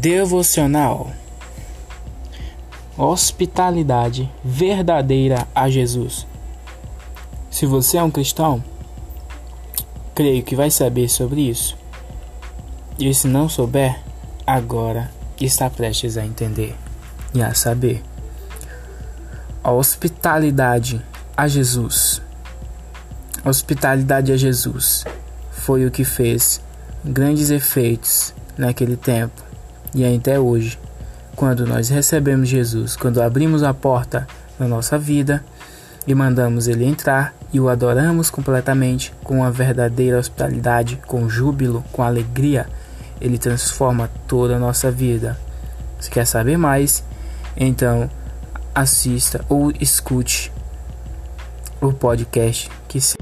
Devocional Hospitalidade verdadeira a Jesus. Se você é um cristão, creio que vai saber sobre isso. E se não souber, agora está prestes a entender e a saber. A hospitalidade a Jesus. A hospitalidade a Jesus foi o que fez grandes efeitos naquele tempo e até hoje, quando nós recebemos Jesus, quando abrimos a porta na nossa vida e mandamos ele entrar e o adoramos completamente com a verdadeira hospitalidade, com júbilo, com alegria, ele transforma toda a nossa vida. Se quer saber mais, então assista ou escute o podcast que se